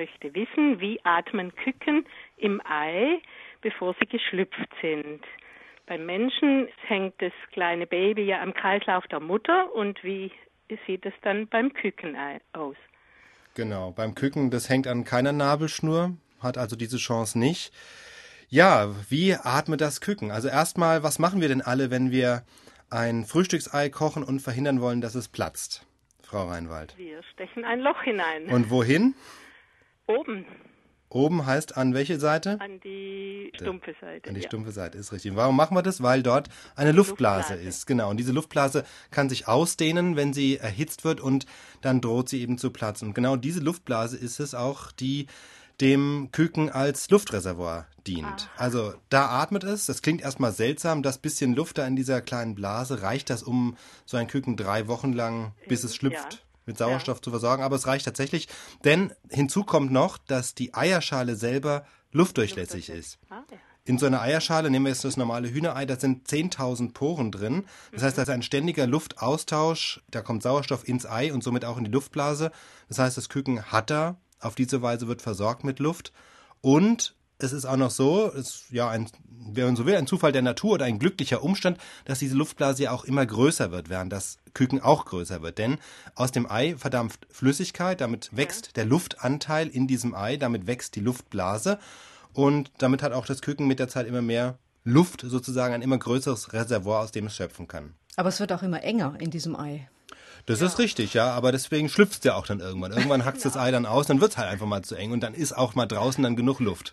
möchte wissen, wie atmen Küken im Ei, bevor sie geschlüpft sind. Beim Menschen hängt das kleine Baby ja am Kreislauf der Mutter und wie sieht es dann beim Küken aus? Genau, beim Küken, das hängt an keiner Nabelschnur, hat also diese Chance nicht. Ja, wie atmet das Küken? Also erstmal, was machen wir denn alle, wenn wir ein Frühstücksei kochen und verhindern wollen, dass es platzt? Frau Reinwald. Wir stechen ein Loch hinein. Und wohin? Oben. Oben heißt an welche Seite? An die stumpfe Seite. An die ja. stumpfe Seite, ist richtig. Warum machen wir das? Weil dort eine Luftblase, Luftblase. ist. Genau. Und diese Luftblase kann sich ausdehnen, wenn sie erhitzt wird und dann droht sie eben zu platzen. Und genau diese Luftblase ist es auch, die dem Küken als Luftreservoir dient. Also da atmet es. Das klingt erstmal seltsam. Das bisschen Luft da in dieser kleinen Blase, reicht das, um so ein Küken drei Wochen lang, bis es schlüpft, Ja. Mit Sauerstoff zu versorgen. Aber es reicht tatsächlich. Denn hinzu kommt noch, dass die Eierschale selber luftdurchlässig ist. Ah, ja. In so einer Eierschale, nehmen wir jetzt das normale Hühnerei, da sind 10.000 Poren drin. Das heißt, da ist ein ständiger Luftaustausch, da kommt Sauerstoff ins Ei und somit auch in die Luftblase. Das heißt, das Küken hat da, auf diese Weise wird versorgt mit Luft. Und es ist auch noch so, es ist ja ein, wenn man so will, ein Zufall der Natur oder ein glücklicher Umstand, dass diese Luftblase ja auch immer größer wird, während das Küken auch größer wird. Denn aus dem Ei verdampft Flüssigkeit, damit wächst der Luftanteil in diesem Ei, damit wächst die Luftblase. Und damit hat auch das Küken mit der Zeit immer mehr Luft, sozusagen ein immer größeres Reservoir, aus dem es schöpfen kann. Aber es wird auch immer enger in diesem Ei. Das ist richtig, ja, aber deswegen schlüpft es ja auch dann irgendwann. Irgendwann hackt das Ei dann aus, dann wird es halt einfach mal zu eng und dann ist auch mal draußen dann genug Luft.